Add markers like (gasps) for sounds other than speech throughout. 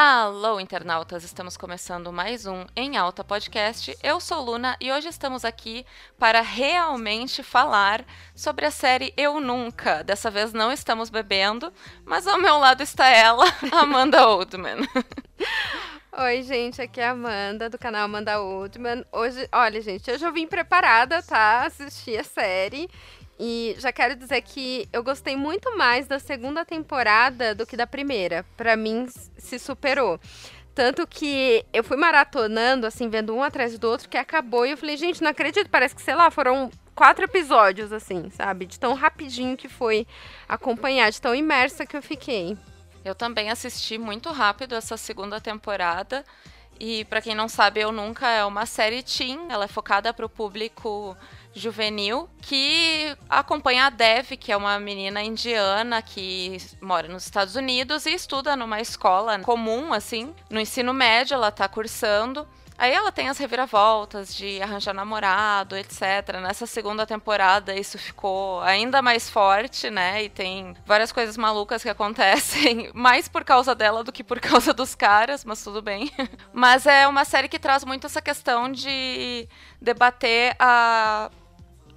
Alô, internautas! Estamos começando mais um Em Alta Podcast. Eu sou Luna e hoje estamos aqui para realmente falar sobre a série Eu Nunca. Dessa vez não estamos bebendo, mas ao meu lado está ela, (laughs) Amanda Oldman. Oi, gente, aqui é a Amanda, do canal Amanda Oldman. Hoje, olha, gente, eu vim preparada, tá? Assistir a série. E já quero dizer que eu gostei muito mais da segunda temporada do que da primeira. Para mim, se superou. Tanto que eu fui maratonando, assim, vendo um atrás do outro, que acabou. E eu falei, gente, não acredito, parece que, sei lá, foram quatro episódios, assim, sabe? De tão rapidinho que foi acompanhar, de tão imersa que eu fiquei. Eu também assisti muito rápido essa segunda temporada. E para quem não sabe, Eu Nunca é uma série teen. Ela é focada para o público juvenil que acompanha a Dev, que é uma menina indiana que mora nos Estados Unidos e estuda numa escola comum, assim, no ensino médio, ela tá cursando. Aí ela tem as reviravoltas de arranjar namorado, etc. Nessa segunda temporada isso ficou ainda mais forte, né? E tem várias coisas malucas que (laughs) acontecem, mais por causa dela do que por causa dos caras, mas tudo bem. (laughs) mas é uma série que traz muito essa questão de debater a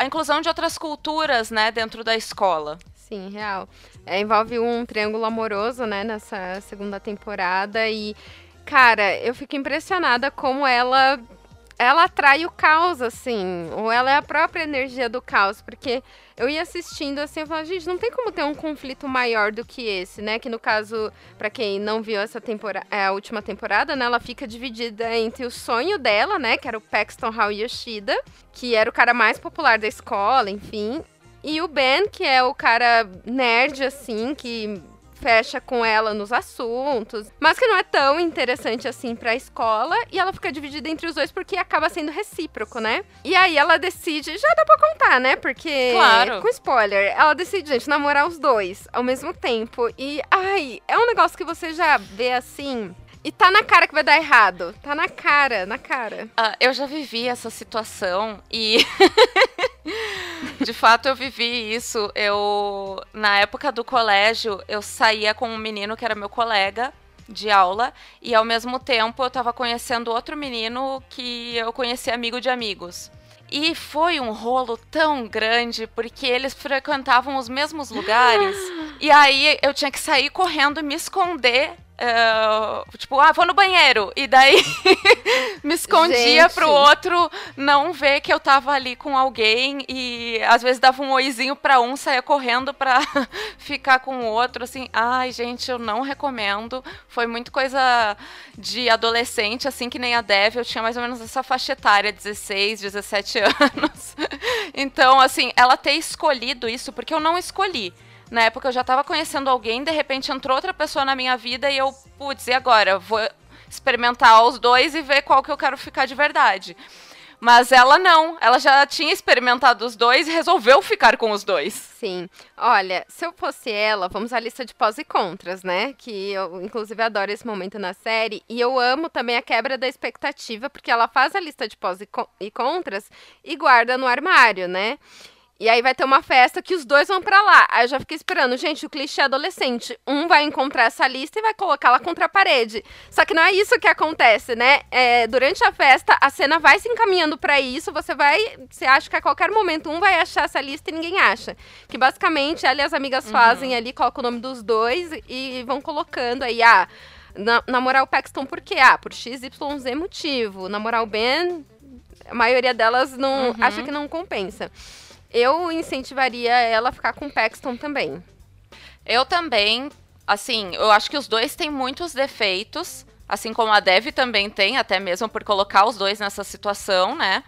a inclusão de outras culturas, né, dentro da escola. Sim, real. É, envolve um triângulo amoroso, né, nessa segunda temporada e cara, eu fico impressionada como ela ela atrai o caos, assim, ou ela é a própria energia do caos, porque eu ia assistindo assim, eu falava, gente, não tem como ter um conflito maior do que esse, né? Que no caso, para quem não viu essa temporada, é, a última temporada, né, ela fica dividida entre o sonho dela, né, que era o Paxton Hall Yoshida, que era o cara mais popular da escola, enfim, e o Ben, que é o cara nerd, assim, que fecha com ela nos assuntos, mas que não é tão interessante assim pra escola, e ela fica dividida entre os dois porque acaba sendo recíproco, né? E aí ela decide, já dá pra contar, né? Porque. Claro. Com spoiler, ela decide, gente, namorar os dois ao mesmo tempo. E, ai, é um negócio que você já vê assim. E tá na cara que vai dar errado. Tá na cara, na cara. Uh, eu já vivi essa situação e. (laughs) De fato, eu vivi isso. Eu, na época do colégio, eu saía com um menino que era meu colega de aula e ao mesmo tempo eu estava conhecendo outro menino que eu conheci amigo de amigos. E foi um rolo tão grande porque eles frequentavam os mesmos lugares. (gasps) e aí eu tinha que sair correndo e me esconder Uh, tipo, ah, vou no banheiro. E daí (laughs) me escondia Gente. pro outro não ver que eu tava ali com alguém. E às vezes dava um oizinho pra um, saia correndo pra (laughs) ficar com o outro. Assim, ai, gente, eu não recomendo. Foi muito coisa de adolescente, assim, que nem a Dev. Eu tinha mais ou menos essa faixa etária, 16, 17 (laughs) anos. então, assim, ela ter escolhido isso, porque eu não escolhi. Na época eu já tava conhecendo alguém, de repente entrou outra pessoa na minha vida e eu, putz, e agora? Vou experimentar os dois e ver qual que eu quero ficar de verdade. Mas ela não, ela já tinha experimentado os dois e resolveu ficar com os dois. Sim. Olha, se eu fosse ela, vamos à lista de pós e contras, né? Que eu, inclusive, adoro esse momento na série. E eu amo também a quebra da expectativa, porque ela faz a lista de pós e contras e guarda no armário, né? E aí vai ter uma festa que os dois vão para lá. Aí eu já fiquei esperando, gente, o clichê adolescente. Um vai encontrar essa lista e vai colocá-la contra a parede. Só que não é isso que acontece, né? É, durante a festa, a cena vai se encaminhando para isso. Você vai. Você acha que a qualquer momento um vai achar essa lista e ninguém acha. Que basicamente ela e as amigas uhum. fazem ali, colocam o nome dos dois e vão colocando aí, ah. Na, namorar o Paxton por quê? Ah, por XYZ motivo. Namorar o Ben, a maioria delas não uhum. acha que não compensa eu incentivaria ela a ficar com o Paxton também. Eu também, assim, eu acho que os dois têm muitos defeitos, assim como a Dev também tem, até mesmo por colocar os dois nessa situação, né?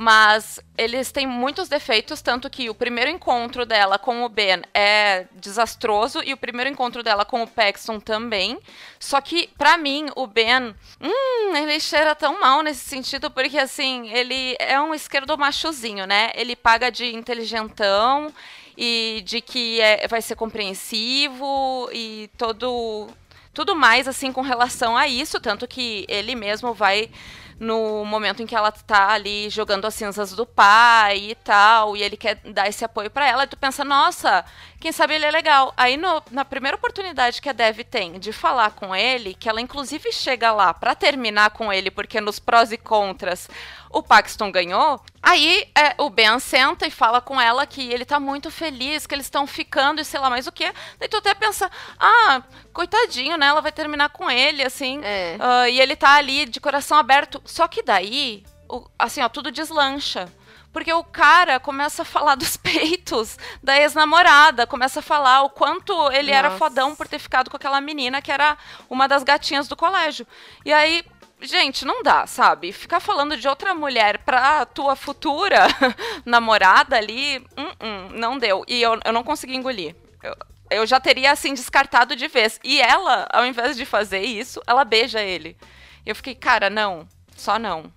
Mas eles têm muitos defeitos, tanto que o primeiro encontro dela com o Ben é desastroso e o primeiro encontro dela com o Paxton também. Só que, para mim, o Ben, hum, ele cheira tão mal nesse sentido, porque assim, ele é um esquerdo machozinho, né? Ele paga de inteligentão e de que é, vai ser compreensivo e todo tudo mais assim com relação a isso, tanto que ele mesmo vai no momento em que ela tá ali jogando as cinzas do pai e tal, e ele quer dar esse apoio para ela, e tu pensa, nossa, quem sabe ele é legal. Aí no, na primeira oportunidade que a Dev tem de falar com ele, que ela inclusive chega lá para terminar com ele, porque nos prós e contras o Paxton ganhou. Aí é, o Ben senta e fala com ela que ele tá muito feliz, que eles estão ficando e sei lá mais o que. Daí tu até pensa, ah, coitadinho, né? Ela vai terminar com ele, assim. É. Uh, e ele tá ali de coração aberto. Só que daí, o, assim, ó, tudo deslancha. Porque o cara começa a falar dos (laughs) peitos da ex-namorada, começa a falar o quanto ele Nossa. era fodão por ter ficado com aquela menina que era uma das gatinhas do colégio. E aí gente, não dá, sabe? Ficar falando de outra mulher pra tua futura (laughs) namorada ali, uh -uh, não deu. E eu, eu não consegui engolir. Eu, eu já teria, assim, descartado de vez. E ela, ao invés de fazer isso, ela beija ele. Eu fiquei, cara, não, só não.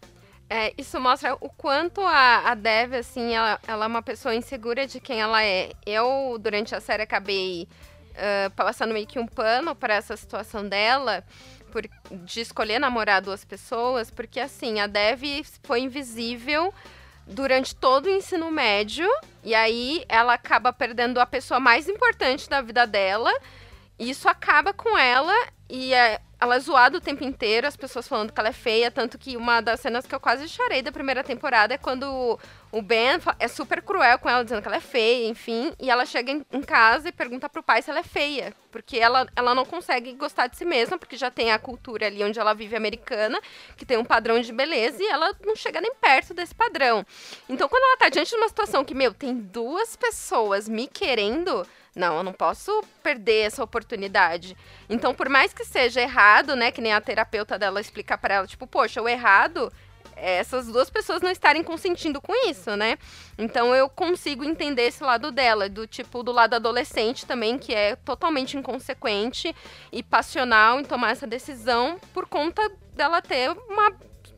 É, isso mostra o quanto a, a Dev, assim, ela, ela é uma pessoa insegura de quem ela é. Eu, durante a série, acabei uh, passando meio que um pano para essa situação dela por, de escolher namorar duas pessoas, porque assim, a Dev foi invisível durante todo o ensino médio, e aí ela acaba perdendo a pessoa mais importante da vida dela. E isso acaba com ela e é, ela é zoada o tempo inteiro, as pessoas falando que ela é feia, tanto que uma das cenas que eu quase chorei da primeira temporada é quando o Ben é super cruel com ela, dizendo que ela é feia, enfim, e ela chega em casa e pergunta pro pai se ela é feia, porque ela, ela não consegue gostar de si mesma, porque já tem a cultura ali onde ela vive americana, que tem um padrão de beleza, e ela não chega nem perto desse padrão. Então, quando ela tá diante de uma situação que, meu, tem duas pessoas me querendo não, eu não posso perder essa oportunidade. Então, por mais que seja errado, né, que nem a terapeuta dela explica para ela, tipo, poxa, o errado essas duas pessoas não estarem consentindo com isso, né? Então eu consigo entender esse lado dela, do tipo do lado adolescente também, que é totalmente inconsequente e passional em tomar essa decisão por conta dela ter uma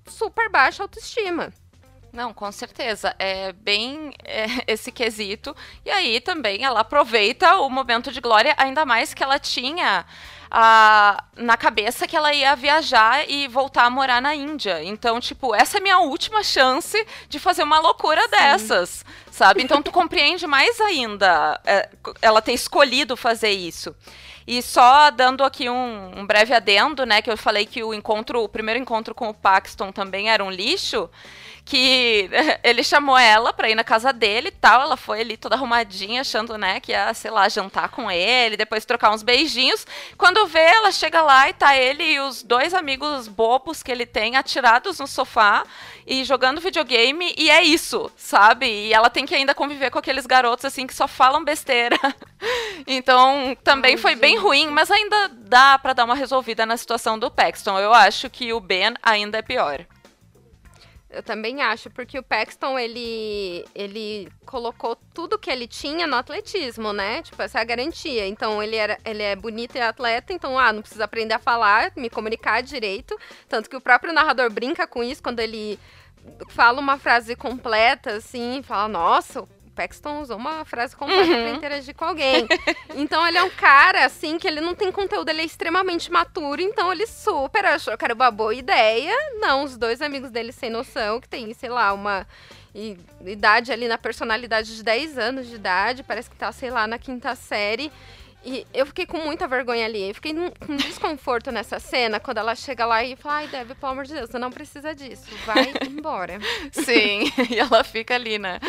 super baixa autoestima. Não, com certeza. É bem é, esse quesito. E aí também ela aproveita o momento de glória, ainda mais que ela tinha a, na cabeça que ela ia viajar e voltar a morar na Índia. Então, tipo, essa é minha última chance de fazer uma loucura Sim. dessas, sabe? Então tu (laughs) compreende mais ainda é, ela ter escolhido fazer isso. E só dando aqui um, um, breve adendo, né, que eu falei que o encontro, o primeiro encontro com o Paxton também era um lixo que (laughs) ele chamou ela pra ir na casa dele e tal. Ela foi ali toda arrumadinha, achando, né, que ia, sei lá, jantar com ele, depois trocar uns beijinhos. Quando vê, ela chega lá e tá ele e os dois amigos bobos que ele tem atirados no sofá e jogando videogame, e é isso, sabe? E ela tem que ainda conviver com aqueles garotos, assim, que só falam besteira. (laughs) então, também Ai, foi gente. bem ruim, mas ainda dá para dar uma resolvida na situação do Paxton. Eu acho que o Ben ainda é pior. Eu também acho, porque o Paxton, ele, ele colocou tudo que ele tinha no atletismo, né? Tipo, essa é a garantia. Então, ele, era, ele é bonito e atleta, então, ah, não precisa aprender a falar, me comunicar direito. Tanto que o próprio narrador brinca com isso quando ele fala uma frase completa, assim, fala, nossa, Paxton usou uma frase completa uhum. pra interagir com alguém. Então ele é um cara, assim, que ele não tem conteúdo, ele é extremamente maturo, então ele super achou que era uma boa ideia. Não, os dois amigos dele sem noção, que tem, sei lá, uma idade ali na personalidade de 10 anos de idade, parece que tá, sei lá, na quinta série. E eu fiquei com muita vergonha ali. Eu fiquei com desconforto nessa cena, quando ela chega lá e fala: Ai, Deb, pelo amor de Deus, você não precisa disso. Vai embora. (laughs) Sim, e ela fica ali, né?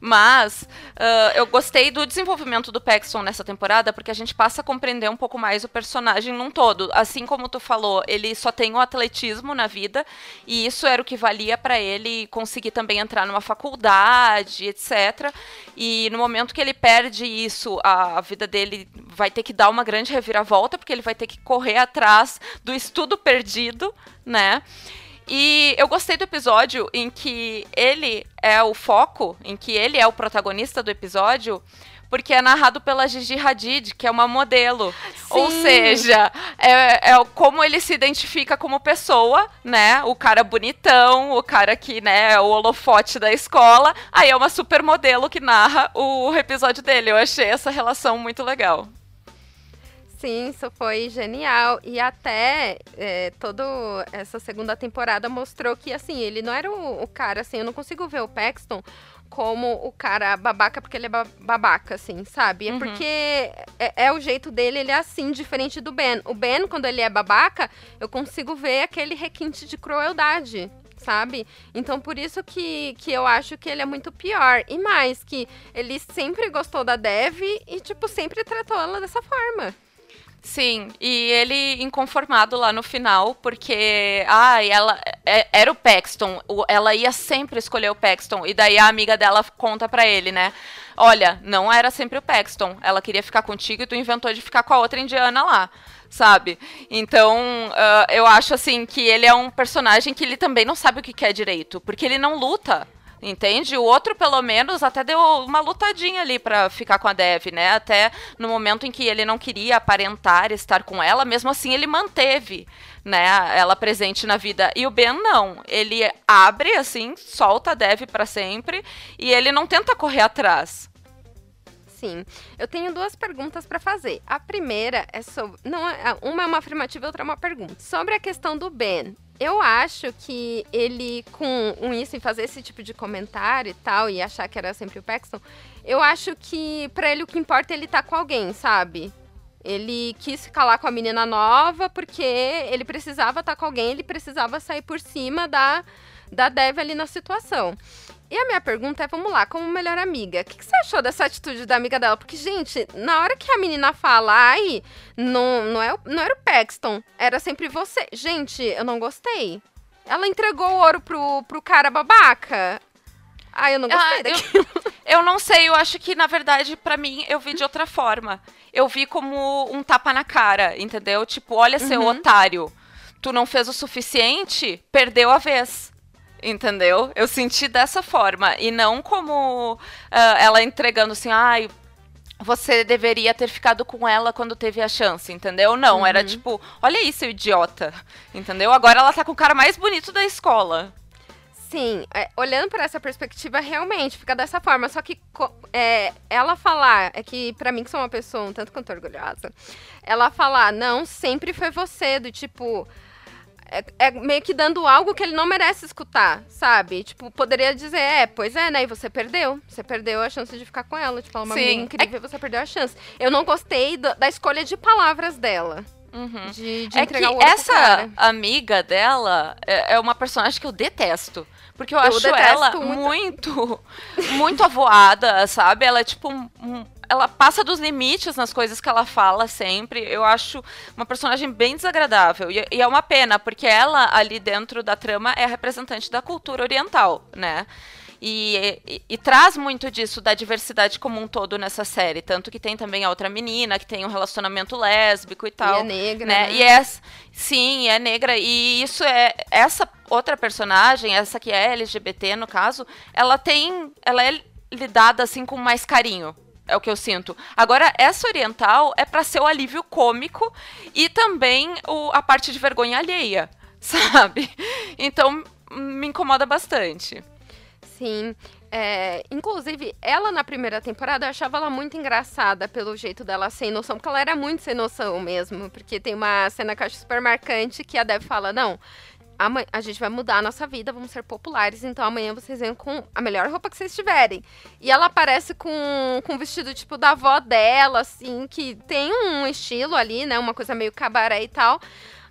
Mas uh, eu gostei do desenvolvimento do Paxton nessa temporada, porque a gente passa a compreender um pouco mais o personagem num todo. Assim como tu falou, ele só tem o atletismo na vida, e isso era o que valia para ele conseguir também entrar numa faculdade, etc. E no momento que ele perde isso, a vida dele vai ter que dar uma grande reviravolta, porque ele vai ter que correr atrás do estudo perdido, né? E eu gostei do episódio em que ele é o foco, em que ele é o protagonista do episódio, porque é narrado pela Gigi Hadid, que é uma modelo. Sim. Ou seja, é, é, como ele se identifica como pessoa, né? O cara bonitão, o cara que, né, é o holofote da escola. Aí é uma supermodelo que narra o episódio dele. Eu achei essa relação muito legal. Sim, isso foi genial. E até é, toda essa segunda temporada mostrou que, assim, ele não era o, o, cara, assim, eu não consigo ver o Paxton como o cara babaca porque ele é babaca, assim, sabe? É uhum. porque é, é, o jeito dele, ele é assim, diferente do Ben. O Ben, quando ele é babaca, eu consigo ver aquele requinte de crueldade, sabe? Então por isso que, que eu acho que ele é muito pior. E mais, que ele sempre gostou da Dev e, tipo, sempre tratou ela dessa forma. Sim, e ele inconformado lá no final, porque ah, ela é, era o Paxton, ela ia sempre escolher o Paxton, e daí a amiga dela conta pra ele, né? Olha, não era sempre o Paxton, ela queria ficar contigo e tu inventou de ficar com a outra indiana lá, sabe? Então, uh, eu acho assim que ele é um personagem que ele também não sabe o que quer direito, porque ele não luta. Entende? O outro, pelo menos, até deu uma lutadinha ali para ficar com a Dev, né? Até no momento em que ele não queria aparentar estar com ela, mesmo assim ele manteve, né, ela presente na vida. E o Ben não, ele abre assim, solta a Dev para sempre e ele não tenta correr atrás. Sim. Eu tenho duas perguntas para fazer. A primeira é sobre. Não, é, uma é uma afirmativa e outra é uma pergunta. Sobre a questão do Ben. Eu acho que ele, com isso, em fazer esse tipo de comentário e tal, e achar que era sempre o Paxton, eu acho que para ele o que importa é ele estar tá com alguém, sabe? Ele quis ficar lá com a menina nova porque ele precisava estar tá com alguém, ele precisava sair por cima da, da Dev ali na situação. E a minha pergunta é, vamos lá, como melhor amiga, o que, que, você achou dessa atitude da amiga dela? Porque, gente, na hora que a menina fala, ai, não, não, é, não era o Paxton, era sempre você. Gente, eu não gostei. Ela entregou o ouro pro, pro cara babaca. Ai, eu não gostei ah, daquilo. Eu, (laughs) eu não sei, eu acho que, na verdade, para mim, eu vi de outra forma. Eu vi como um tapa na cara, entendeu? Tipo, olha, seu uhum. otário, tu não fez o suficiente, perdeu a vez. Entendeu? Eu senti dessa forma. E não como uh, ela entregando assim, ai. Você deveria ter ficado com ela quando teve a chance, entendeu? Não, uhum. era tipo, olha isso, idiota. Entendeu? Agora ela tá com o cara mais bonito da escola. Sim, é, olhando por essa perspectiva, realmente fica dessa forma. Só que é, ela falar, é que para mim, que sou uma pessoa um tanto quanto orgulhosa, ela falar, não, sempre foi você, do tipo é, é, meio que dando algo que ele não merece escutar, sabe? Tipo, poderia dizer, é, pois é, né? E você perdeu. Você perdeu a chance de ficar com ela. Tipo, ela é uma menina incrível, é... você perdeu a chance. Eu não gostei do, da escolha de palavras dela. Uhum. De, de é entregar que o essa amiga dela é, é, uma personagem que eu detesto. Porque eu, eu acho ela muito, muito, muito avoada, sabe? Ela é tipo um, um ela passa dos limites nas coisas que ela fala sempre. Eu acho uma personagem bem desagradável. E, e, é uma pena, porque ela, ali dentro da trama, é a representante da cultura oriental, né? E, e, e, traz muito disso da diversidade como um todo nessa série. Tanto que tem também a outra menina que tem um relacionamento lésbico e tal. E é negra. Né? né? E é, sim, é negra. E isso é. Essa outra personagem, essa que é LGBT no caso, ela tem. Ela é lidada assim com mais carinho é o que eu sinto. Agora, essa oriental é para ser o alívio cômico e também o, a parte de vergonha alheia, (laughs) sabe? Então, me incomoda bastante. Sim. É, inclusive, ela na primeira temporada eu achava ela muito engraçada pelo jeito dela sem noção, porque ela era muito sem noção mesmo. Porque tem uma cena que eu acho super marcante que a Deb fala: Não, a gente vai mudar a nossa vida, vamos ser populares, então amanhã vocês vêm com a melhor roupa que vocês tiverem. E ela aparece com, com um vestido tipo da avó dela, assim, que tem um estilo ali, né? Uma coisa meio cabaré e tal.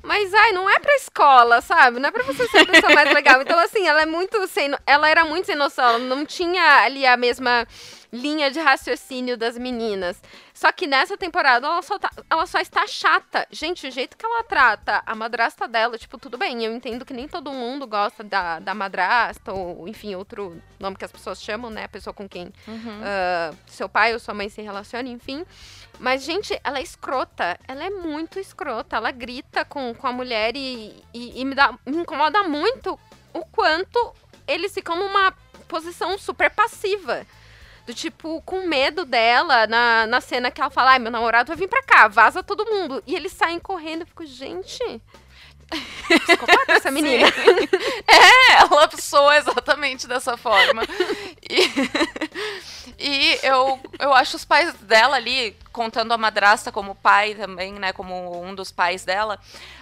Mas, ai, não é pra escola, sabe? Não é pra você ser a pessoa mais legal. Então, assim, ela é muito sem. Ela era muito sem noção. Ela não tinha ali a mesma linha de raciocínio das meninas. Só que nessa temporada ela só, tá, ela só está chata. Gente, o jeito que ela trata a madrasta dela, tipo, tudo bem, eu entendo que nem todo mundo gosta da, da madrasta, ou enfim, outro nome que as pessoas chamam, né? A pessoa com quem uhum. uh, seu pai ou sua mãe se relaciona, enfim. Mas, gente, ela é escrota. Ela é muito escrota. Ela grita com, com a mulher e, e, e me, dá, me incomoda muito o quanto eles ficam numa posição super passiva. Do tipo, com medo dela, na, na cena que ela fala, ai, meu namorado vai vir pra cá, vaza todo mundo. E eles saem correndo. Eu fico, gente. Psicopata essa menina. (laughs) (laughs) é, ela soa exatamente dessa forma. E, (laughs) E eu, eu acho os pais dela ali, contando a madrasta como pai também, né? Como um dos pais dela,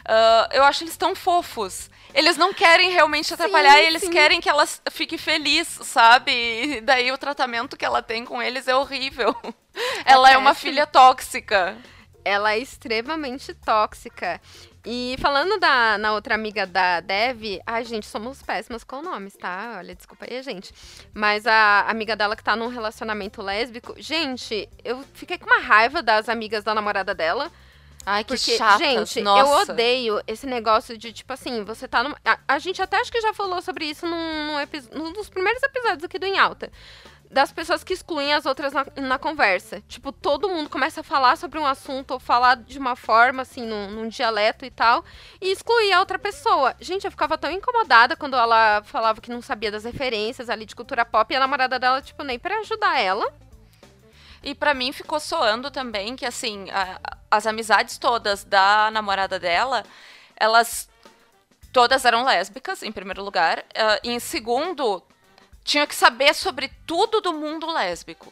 uh, eu acho eles tão fofos. Eles não querem realmente atrapalhar, sim, eles sim. querem que ela fique feliz, sabe? E daí o tratamento que ela tem com eles é horrível. É ela é uma filha tóxica. Ela é extremamente tóxica. E falando da, na outra amiga da Dev, ai, gente, somos péssimas com nomes, tá? Olha, desculpa aí, gente. Mas a amiga dela que tá num relacionamento lésbico, gente, eu fiquei com uma raiva das amigas da namorada dela. Ai, que porque, chatas, gente, nossa. eu odeio esse negócio de, tipo assim, você tá numa... a, a, gente até acho que já falou sobre isso num, num, num dos primeiros episódios aqui do Em Alta das pessoas que excluem as outras na, na, conversa. Tipo, todo mundo começa a falar sobre um assunto ou falar de uma forma, assim, num, num, dialeto e tal, e excluir a outra pessoa. Gente, eu ficava tão incomodada quando ela falava que não sabia das referências ali de cultura pop e a namorada dela, tipo, nem para ajudar ela. E para mim ficou soando também que, assim, a, as amizades todas da namorada dela, elas todas eram lésbicas, em primeiro lugar. Uh, em segundo, tinha que saber sobre tudo do mundo lésbico.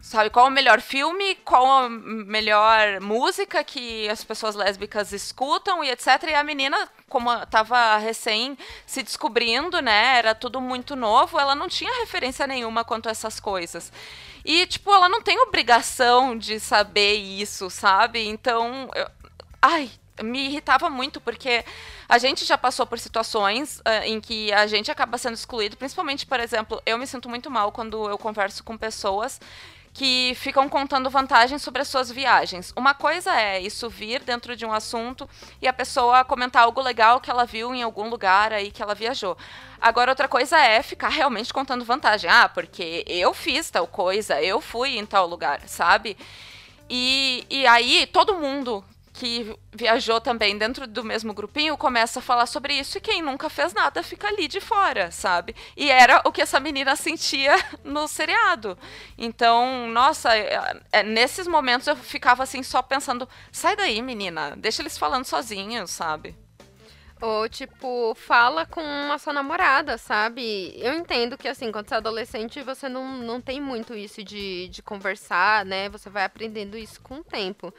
Sabe, qual o melhor filme, qual a melhor música que as pessoas lésbicas escutam e etc. E a menina, como estava recém se descobrindo, né, era tudo muito novo, ela não tinha referência nenhuma quanto a essas coisas. E, tipo, ela não tem obrigação de saber isso, sabe? Então, eu... ai, me irritava muito, porque a gente já passou por situações uh, em que a gente acaba sendo excluído, principalmente, por exemplo, eu me sinto muito mal quando eu converso com pessoas que ficam contando vantagens sobre as suas viagens. Uma coisa é isso vir dentro de um assunto e a pessoa comentar algo legal que ela viu em algum lugar aí que ela viajou. Agora, outra coisa é ficar realmente contando vantagem. Ah, porque eu fiz tal coisa, eu fui em tal lugar, sabe? E, e aí todo mundo que viajou também dentro do mesmo grupinho começa a falar sobre isso e quem nunca fez nada fica ali de fora, sabe? E era o que essa menina sentia (laughs) no seriado. Então, nossa, é, é, nesses momentos eu ficava assim só pensando: sai daí, menina, deixa eles falando sozinhos, sabe? Ou, tipo, fala com a sua namorada, sabe? Eu entendo que, assim, quando você é adolescente, você não, não tem muito isso de, de conversar, né? Você vai aprendendo isso com o tempo.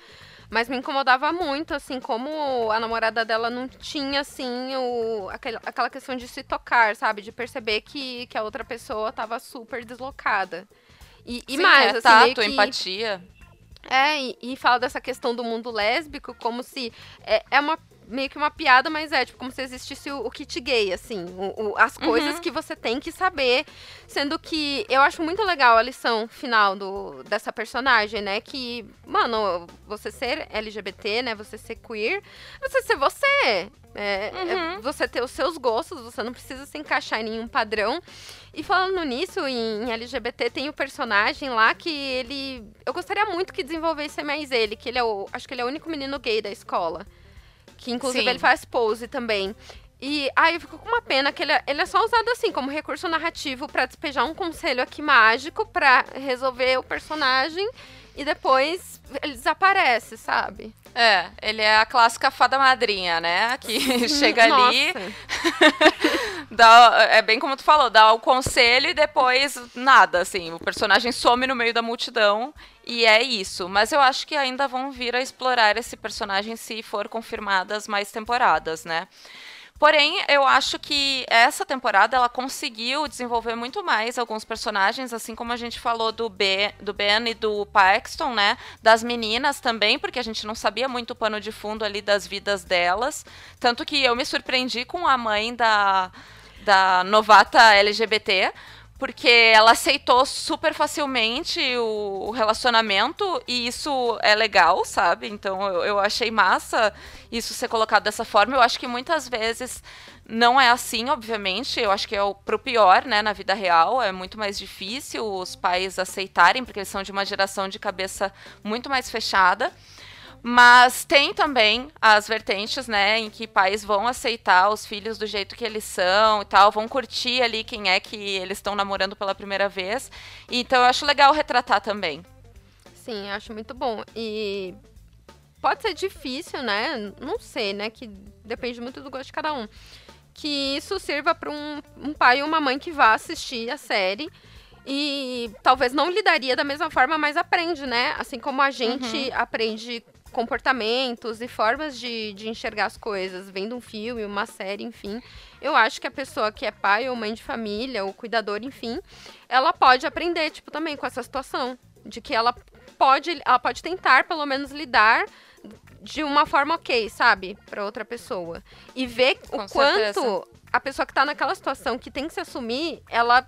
Mas me incomodava muito, assim, como a namorada dela não tinha, assim, o, aquele, aquela questão de se tocar, sabe? De perceber que, que a outra pessoa tava super deslocada. E, e Sim, mais, é assim, tato, que... empatia. É, e, e fala dessa questão do mundo lésbico como se é, é uma meio que uma piada, mas é tipo como se existisse o, o kit gay, assim, o, o, as coisas uhum. que você tem que saber, sendo que eu acho muito legal a lição final do, dessa personagem, né, que, mano, você ser LGBT, né, você ser queer, você ser você, é, é uhum. é você ter os seus gostos, você não precisa se encaixar em nenhum padrão. E falando nisso, em, em, LGBT tem o personagem lá que ele. Eu gostaria muito que desenvolvesse mais ele, que ele é o. Acho que ele é o único menino gay da escola. Que inclusive Sim. ele faz pose também. E aí eu fico com uma pena que ele, é, ele é só usado assim, como recurso narrativo para despejar um conselho aqui mágico para resolver o personagem e depois ele desaparece, sabe? É, ele é a clássica fada madrinha, né? Que (laughs) chega ali. (laughs) dá, é bem como tu falou, dá o conselho e depois nada, assim. O personagem some no meio da multidão e é isso. Mas eu acho que ainda vão vir a explorar esse personagem se for confirmadas mais temporadas, né? Porém, eu acho que essa temporada ela conseguiu desenvolver muito mais alguns personagens, assim como a gente falou do Ben, do ben e do Paxton, né? Das meninas também, porque a gente não sabia muito o pano de fundo ali das vidas delas. Tanto que eu me surpreendi com a mãe da, da novata LGBT, porque ela aceitou super facilmente o, relacionamento e isso é legal, sabe? Então eu, eu, achei massa isso ser colocado dessa forma. Eu acho que muitas vezes não é assim, obviamente. Eu acho que é o, pro pior, né, na vida real. É muito mais difícil os pais aceitarem, porque eles são de uma geração de cabeça muito mais fechada. Mas tem também as vertentes, né, em que pais vão aceitar os filhos do jeito que eles são e tal, vão curtir ali quem é que eles estão namorando pela primeira vez. Então eu acho legal retratar também. Sim, acho muito bom. E pode ser difícil, né? Não sei, né? Que depende muito do gosto de cada um. Que isso sirva para um, um pai ou uma mãe que vá assistir a série e talvez não lidaria da mesma forma, mas aprende, né? Assim como a gente uhum. aprende comportamentos e formas de, de enxergar as coisas, vendo um filme, uma série, enfim. Eu acho que a pessoa que é pai ou mãe de família, ou cuidador, enfim, ela pode aprender, tipo, também com essa situação. De que ela pode, ela pode tentar, pelo menos, lidar de uma forma ok, sabe? para outra pessoa. E ver com o certeza. quanto a pessoa que tá naquela situação que tem que se assumir, ela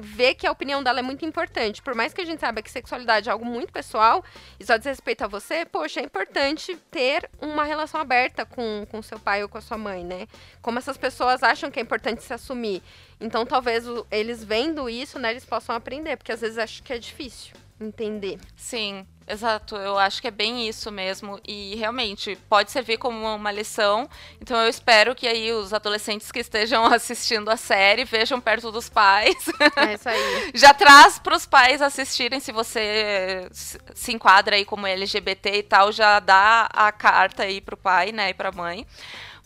vê que a opinião dela é muito importante. Por mais que a gente saiba que sexualidade é algo muito pessoal e só diz respeito a você, poxa, é importante ter uma relação aberta com, com seu pai ou com a sua mãe, né? Como essas pessoas acham que é importante se assumir. Então, talvez eles vendo isso, né, eles possam aprender, porque às vezes acho que é difícil entender. Sim, exato. Eu acho que é bem isso mesmo. E realmente pode servir como uma lição. Então eu espero que aí os adolescentes que estejam (laughs) assistindo a série vejam perto dos pais. É isso aí. (laughs) Já traz para os pais assistirem se você se enquadra aí como LGBT e tal, já dá a carta aí pro pai, né, e pra mãe.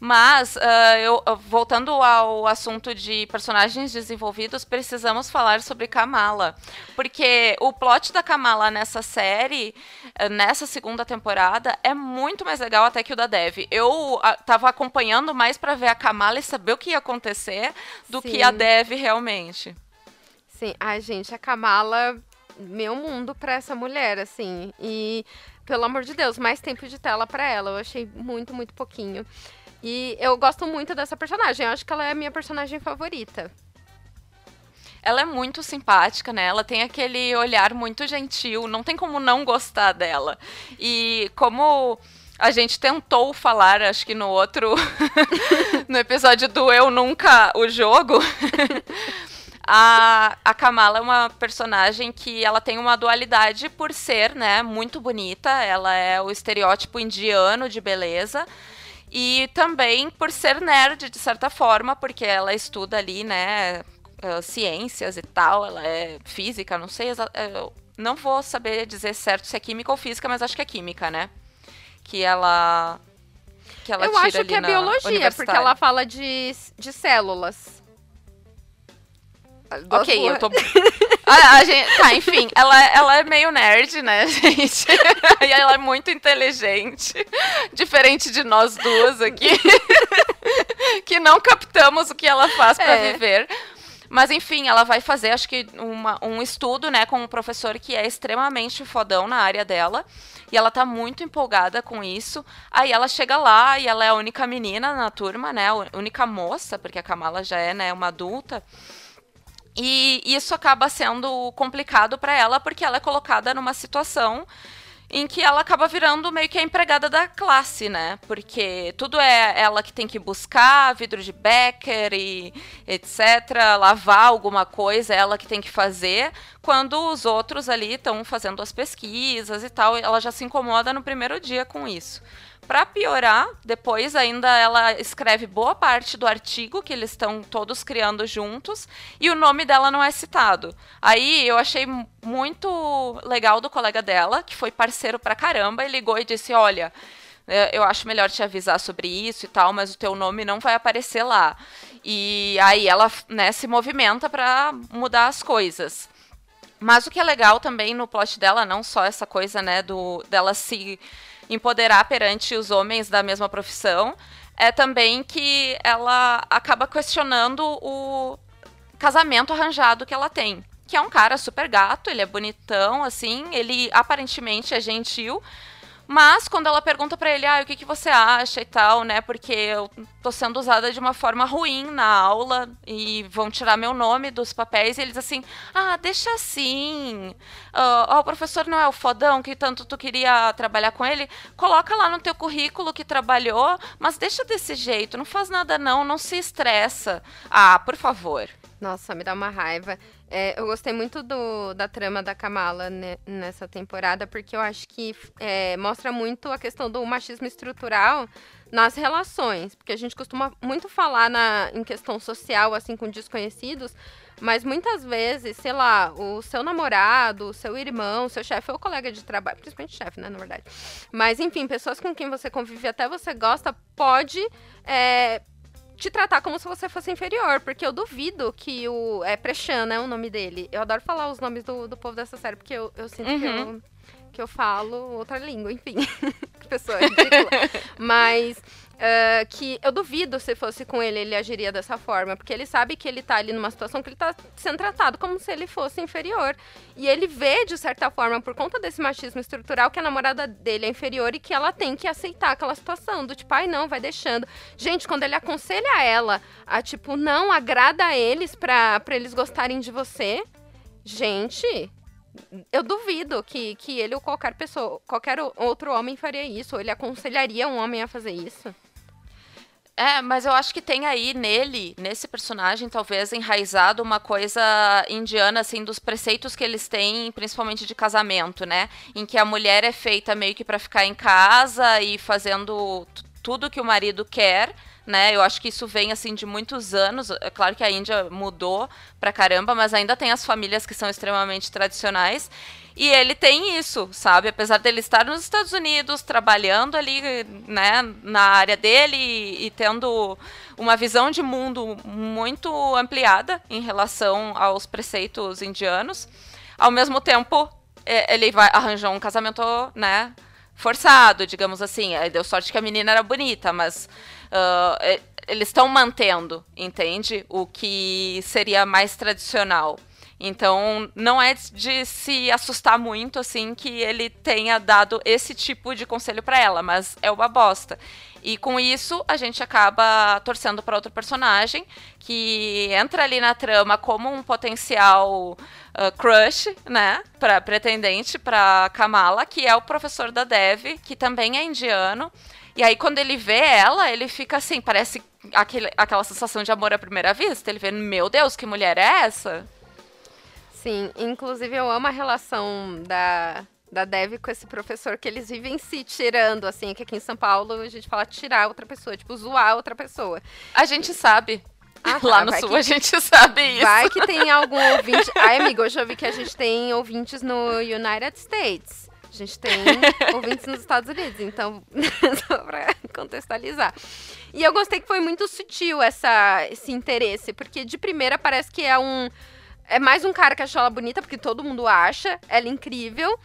Mas, uh, eu, voltando ao assunto de personagens desenvolvidos, precisamos falar sobre Kamala. Porque o plot da Kamala nessa série, uh, nessa segunda temporada, é muito mais legal até que o da Dev. Eu uh, tava acompanhando mais para ver a Kamala e saber o que ia acontecer do Sim. que a Dev realmente. Sim, ai, gente, a Kamala, meu mundo pra essa mulher, assim. E, pelo amor de Deus, mais tempo de tela para ela. Eu achei muito, muito pouquinho. E eu gosto muito dessa personagem. Eu acho que ela é a minha personagem favorita. Ela é muito simpática, né? Ela tem aquele olhar muito gentil, não tem como não gostar dela. E como a gente tentou falar, acho que no outro (laughs) no episódio do Eu Nunca o jogo, (laughs) a, a Kamala é uma personagem que ela tem uma dualidade por ser, né, muito bonita, ela é o estereótipo indiano de beleza, e também por ser nerd, de certa forma, porque ela estuda ali, né, uh, ciências e tal, ela é física, não sei exatamente. Não vou saber dizer certo se é química ou física, mas acho que é química, né? Que ela. Que ela Eu acho que é biologia, porque ela fala de, de células. Ok, eu tô. (laughs) a, a gente, tá, enfim, ela, ela é meio nerd, né, (laughs) gente? e ela é muito inteligente. Diferente de nós duas aqui. (laughs) que não captamos o que ela faz para é. viver. Mas enfim, ela vai fazer, acho que, uma, um estudo, né, com um professor que é extremamente fodão na área dela. E ela tá muito empolgada com isso. Aí ela chega lá e ela é a única menina na turma, né? A única moça, porque a Kamala já é, né, uma adulta. E isso acaba sendo complicado para ela porque ela é colocada numa situação em que ela acaba virando meio que a empregada da classe, né? Porque tudo é ela que tem que buscar vidro de Becker e etc, lavar alguma coisa, é ela que tem que fazer, quando os outros ali estão fazendo as pesquisas e tal, ela já se incomoda no primeiro dia com isso. Para piorar, depois ainda ela escreve boa parte do artigo que eles estão todos criando juntos e o nome dela não é citado. Aí eu achei muito legal do colega dela, que foi parceiro pra caramba, e ligou e disse: Olha, é, eu acho melhor te avisar sobre isso e tal, mas o teu nome não vai aparecer lá. E aí ela né, se movimenta para mudar as coisas. Mas o que é legal também no plot dela, não só essa coisa, né, do dela se empoderar perante os homens da mesma profissão, é também que ela acaba questionando o casamento arranjado que ela tem. Que é um cara super gato, ele é bonitão, assim, ele aparentemente é gentil, mas quando ela pergunta para ele, ah, o que, que você acha e tal, né? Porque eu tô sendo usada de uma forma ruim na aula e vão tirar meu nome dos papéis, e eles assim, ah, deixa assim. Uh, oh, o professor não é o fodão que tanto tu queria trabalhar com ele? Coloca lá no teu currículo que trabalhou, mas deixa desse jeito, não faz nada não, não se estressa. Ah, por favor. Nossa, me dá uma raiva. É, eu gostei muito do, da trama da Kamala né, nessa temporada, porque eu acho que é, mostra muito a questão do machismo estrutural nas relações. Porque a gente costuma muito falar na, em questão social, assim, com desconhecidos, mas muitas vezes, sei lá, o seu namorado, o seu irmão, o seu chefe ou colega de trabalho, principalmente chefe, né, na verdade. Mas, enfim, pessoas com quem você convive até você gosta, pode. É, te tratar como se você fosse inferior, porque eu duvido que o. É Prechan, né? O nome dele. Eu adoro falar os nomes do, do povo dessa série, porque eu, eu sinto uhum. que eu que eu falo outra língua, enfim. (laughs) Pessoa ridícula. (laughs) Mas uh, que eu duvido se fosse com ele, ele agiria dessa forma. Porque ele sabe que ele tá ali numa situação que ele tá sendo tratado como se ele fosse inferior. E ele vê, de certa forma, por conta desse machismo estrutural, que a namorada dele é inferior e que ela tem que aceitar aquela situação. Do tipo, ai, não, vai deixando. Gente, quando ele aconselha ela a, tipo, não, agrada a eles pra, pra eles gostarem de você. Gente, eu duvido que, que ele ou qualquer pessoa, qualquer outro homem faria isso, ou ele aconselharia um homem a fazer isso. É, mas eu acho que tem aí nele, nesse personagem, talvez enraizado uma coisa indiana, assim, dos preceitos que eles têm, principalmente de casamento, né? Em que a mulher é feita meio que para ficar em casa e fazendo tudo que o marido quer, né? Eu acho que isso vem assim de muitos anos. É claro que a Índia mudou pra caramba, mas ainda tem as famílias que são extremamente tradicionais. E ele tem isso, sabe? Apesar dele estar nos Estados Unidos, trabalhando ali, né, na área dele e, e tendo uma visão de mundo muito ampliada em relação aos preceitos indianos, ao mesmo tempo é, ele vai arranjar um casamento, né, forçado, digamos assim. Deu sorte que a menina era bonita, mas uh, eles estão mantendo, entende? O que seria mais tradicional. Então, não é de se assustar muito, assim, que ele tenha dado esse tipo de conselho para ela, mas é uma bosta. E com isso, a gente acaba torcendo para outro personagem que entra ali na trama como um potencial uh, crush, né, para pretendente para Kamala, que é o professor da Dev, que também é indiano. E aí, quando ele vê ela, ele fica assim, parece aquele, aquela sensação de amor à primeira vista. Ele vê, meu Deus, que mulher é essa? Sim, inclusive eu amo a relação da, da Dev com esse professor que eles vivem se tirando, assim, que aqui em São Paulo a gente fala tirar outra pessoa, tipo, zoar outra pessoa. A gente sabe. Ah, tá, Lá no sul que... a gente (laughs) sabe isso. Vai que tem algum ouvinte. Ai, amigo, eu já vi que a gente tem ouvintes no United States. A gente tem ouvintes nos Estados Unidos, então, (laughs) só pra contextualizar. E eu gostei que foi muito sutil essa, esse interesse, porque de primeira parece que é um é mais um cara que achou ela bonita, porque todo mundo acha ela incrível.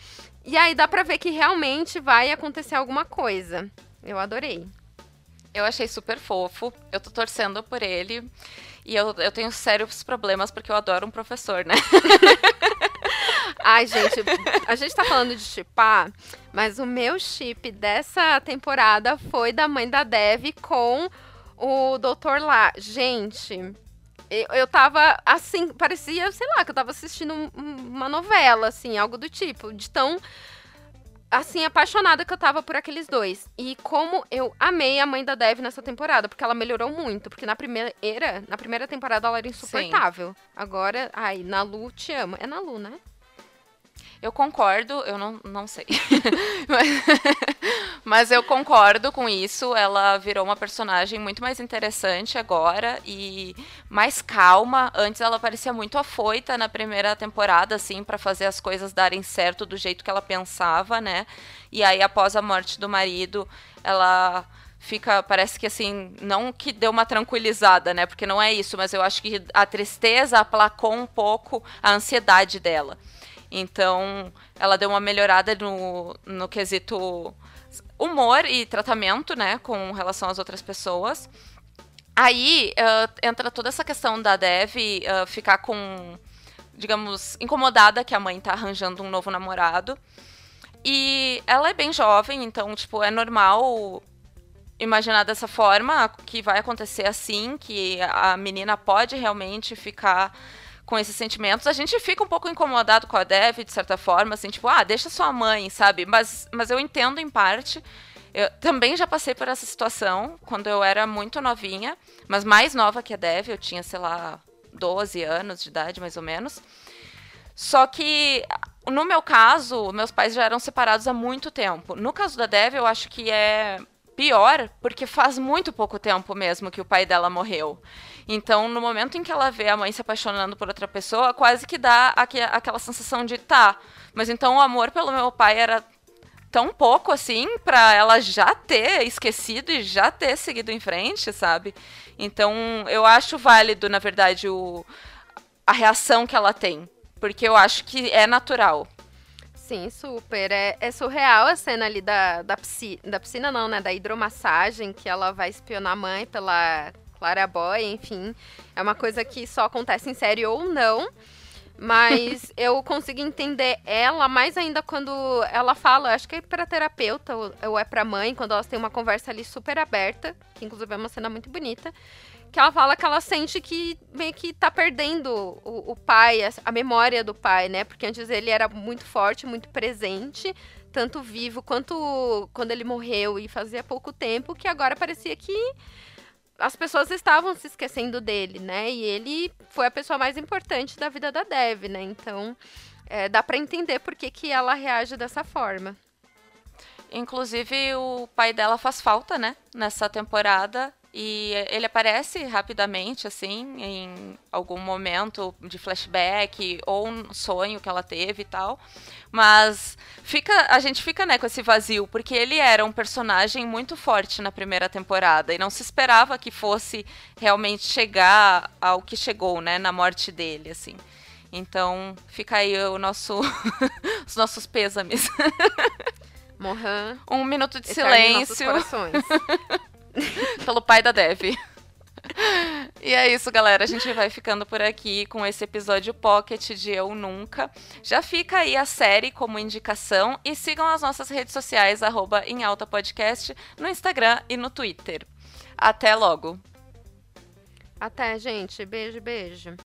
E aí dá pra ver que realmente vai acontecer alguma coisa. Eu adorei. Eu achei super fofo. Eu tô torcendo por ele. E eu, eu tenho sérios problemas porque eu adoro um professor, né? (laughs) Ai, gente, a gente tá falando de chipar, mas o meu chip dessa temporada foi da mãe da Dev com o doutor lá. Gente, eu, eu tava assim, parecia, sei lá, que eu tava assistindo uma novela, assim, algo do tipo, de tão assim, apaixonada que eu tava por aqueles dois. E como eu amei a mãe da Dev nessa temporada, porque ela melhorou muito. Porque na primeira, era, na primeira temporada ela era insuportável. Sim. Agora, ai, Nalu te ama. É Nalu, né? Eu concordo, eu não, não sei. (laughs) mas, mas, eu concordo com isso. Ela virou uma personagem muito mais interessante agora e mais calma. Antes ela parecia muito afoita na primeira temporada, assim, para fazer as coisas darem certo do jeito que ela pensava, né? E aí, após a morte do marido, ela fica, parece que assim, não que deu uma tranquilizada, né? Porque não é isso, mas eu acho que a tristeza aplacou um pouco a ansiedade dela. Então, ela deu uma melhorada no, no quesito humor e tratamento, né, com relação às outras pessoas. Aí uh, entra toda essa questão da Dev uh, ficar com, digamos, incomodada que a mãe tá arranjando um novo namorado. E ela é bem jovem, então, tipo, é normal imaginar dessa forma que vai acontecer assim, que a menina pode realmente ficar com esses sentimentos. A gente fica um pouco incomodado com a Dev, de certa forma, assim, tipo, ah, deixa sua mãe, sabe? Mas, mas eu entendo em parte. Eu também já passei por essa situação quando eu era muito novinha, mas mais nova que a Dev, eu tinha, sei lá, 12 anos de idade, mais ou menos. Só que, no meu caso, meus pais já eram separados há muito tempo. No caso da Dev, eu acho que é pior, porque faz muito pouco tempo mesmo que o pai dela morreu. Então, no momento em que ela vê a mãe se apaixonando por outra pessoa, quase que dá aqu aquela sensação de tá, mas então o amor pelo meu pai era tão pouco assim para ela já ter esquecido e já ter seguido em frente, sabe? Então, eu acho válido, na verdade, o, a reação que ela tem. Porque eu acho que é natural. Sim, super. É, é surreal a cena ali da, da, piscina, da piscina, não, né? Da hidromassagem, que ela vai espionar a mãe pela Clara Boy, enfim. É uma coisa que só acontece em série ou não. Mas (laughs) eu consigo entender ela mais ainda quando ela fala, acho que é pra terapeuta ou é pra mãe, quando elas têm uma conversa ali super aberta, que inclusive é uma cena muito bonita que ela fala que ela sente que meio que tá perdendo o, o, pai, a memória do pai, né? Porque antes ele era muito forte, muito presente, tanto vivo quanto quando ele morreu e fazia pouco tempo, que agora parecia que as pessoas estavam se esquecendo dele, né? E ele foi a pessoa mais importante da vida da Dev, né? Então, é, dá para entender por que, que ela reage dessa forma. Inclusive, o pai dela faz falta, né? Nessa temporada. E ele aparece rapidamente, assim, em algum momento de flashback ou um sonho que ela teve e tal. Mas fica, a gente fica, né, com esse vazio, porque ele era um personagem muito forte na primeira temporada e não se esperava que fosse realmente chegar ao que chegou, né, na morte dele, assim. Então, fica aí o nosso (laughs) os nossos pêsames. Mohan. Um minuto de silêncio. (laughs) (laughs) pelo pai da Dev. E é isso, galera. A gente vai ficando por aqui com esse episódio Pocket de Eu Nunca. Já fica aí a série como indicação e sigam as nossas redes sociais, arroba em alta podcast, no Instagram e no Twitter. Até logo. Até, gente. Beijo, beijo.